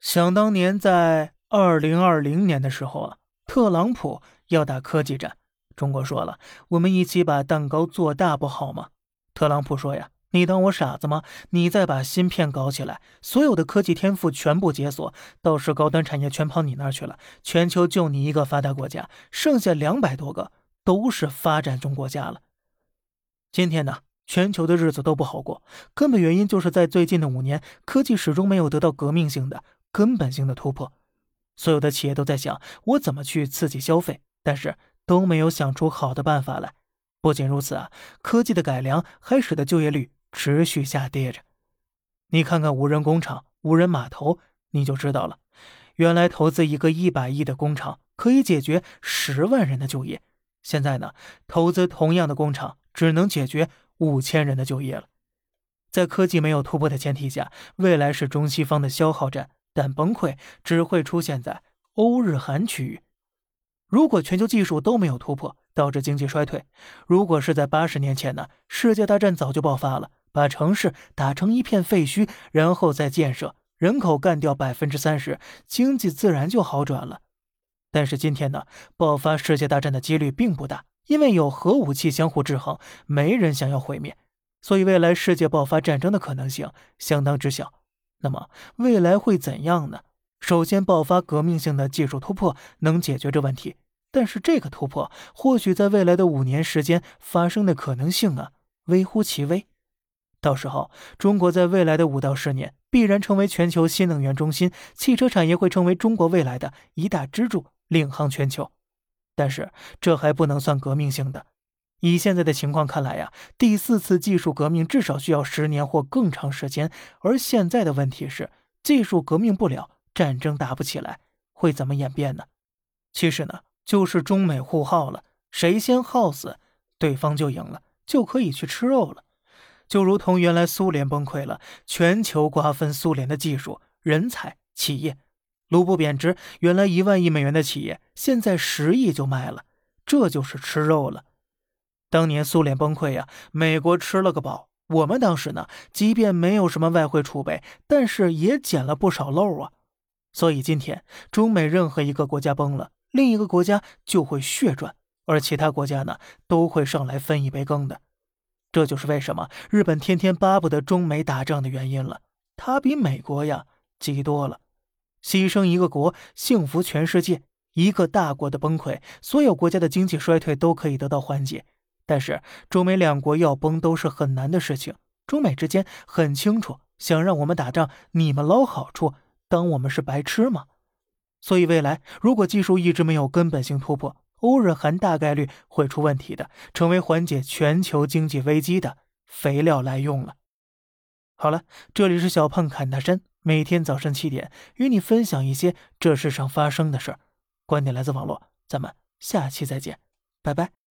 想当年，在二零二零年的时候啊，特朗普要打科技战，中国说了，我们一起把蛋糕做大不好吗？特朗普说呀，你当我傻子吗？你再把芯片搞起来，所有的科技天赋全部解锁，到时高端产业全跑你那儿去了，全球就你一个发达国家，剩下两百多个都是发展中国家了。今天呢？全球的日子都不好过，根本原因就是在最近的五年，科技始终没有得到革命性的、根本性的突破。所有的企业都在想我怎么去刺激消费，但是都没有想出好的办法来。不仅如此啊，科技的改良还使得就业率持续下跌着。你看看无人工厂、无人码头，你就知道了。原来投资一个一百亿的工厂可以解决十万人的就业，现在呢，投资同样的工厂只能解决。五千人的就业了，在科技没有突破的前提下，未来是中西方的消耗战，但崩溃只会出现在欧日韩区域。如果全球技术都没有突破，导致经济衰退，如果是在八十年前呢？世界大战早就爆发了，把城市打成一片废墟，然后再建设，人口干掉百分之三十，经济自然就好转了。但是今天呢？爆发世界大战的几率并不大。因为有核武器相互制衡，没人想要毁灭，所以未来世界爆发战争的可能性相当之小。那么未来会怎样呢？首先，爆发革命性的技术突破能解决这问题，但是这个突破或许在未来的五年时间发生的可能性啊，微乎其微。到时候，中国在未来的五到十年必然成为全球新能源中心，汽车产业会成为中国未来的一大支柱，领航全球。但是这还不能算革命性的，以现在的情况看来呀，第四次技术革命至少需要十年或更长时间。而现在的问题是，技术革命不了，战争打不起来，会怎么演变呢？其实呢，就是中美互耗了，谁先耗死，对方就赢了，就可以去吃肉了。就如同原来苏联崩溃了，全球瓜分苏联的技术、人才、企业。卢布贬值，原来一万亿美元的企业，现在十亿就卖了，这就是吃肉了。当年苏联崩溃呀，美国吃了个饱。我们当时呢，即便没有什么外汇储备，但是也捡了不少漏啊。所以今天中美任何一个国家崩了，另一个国家就会血赚，而其他国家呢，都会上来分一杯羹的。这就是为什么日本天天巴不得中美打仗的原因了。他比美国呀急多了。牺牲一个国，幸福全世界。一个大国的崩溃，所有国家的经济衰退都可以得到缓解。但是中美两国要崩都是很难的事情。中美之间很清楚，想让我们打仗，你们捞好处，当我们是白痴吗？所以未来如果技术一直没有根本性突破，欧日韩大概率会出问题的，成为缓解全球经济危机的肥料来用了。好了，这里是小胖侃大山。每天早上七点，与你分享一些这世上发生的事儿，观点来自网络，咱们下期再见，拜拜。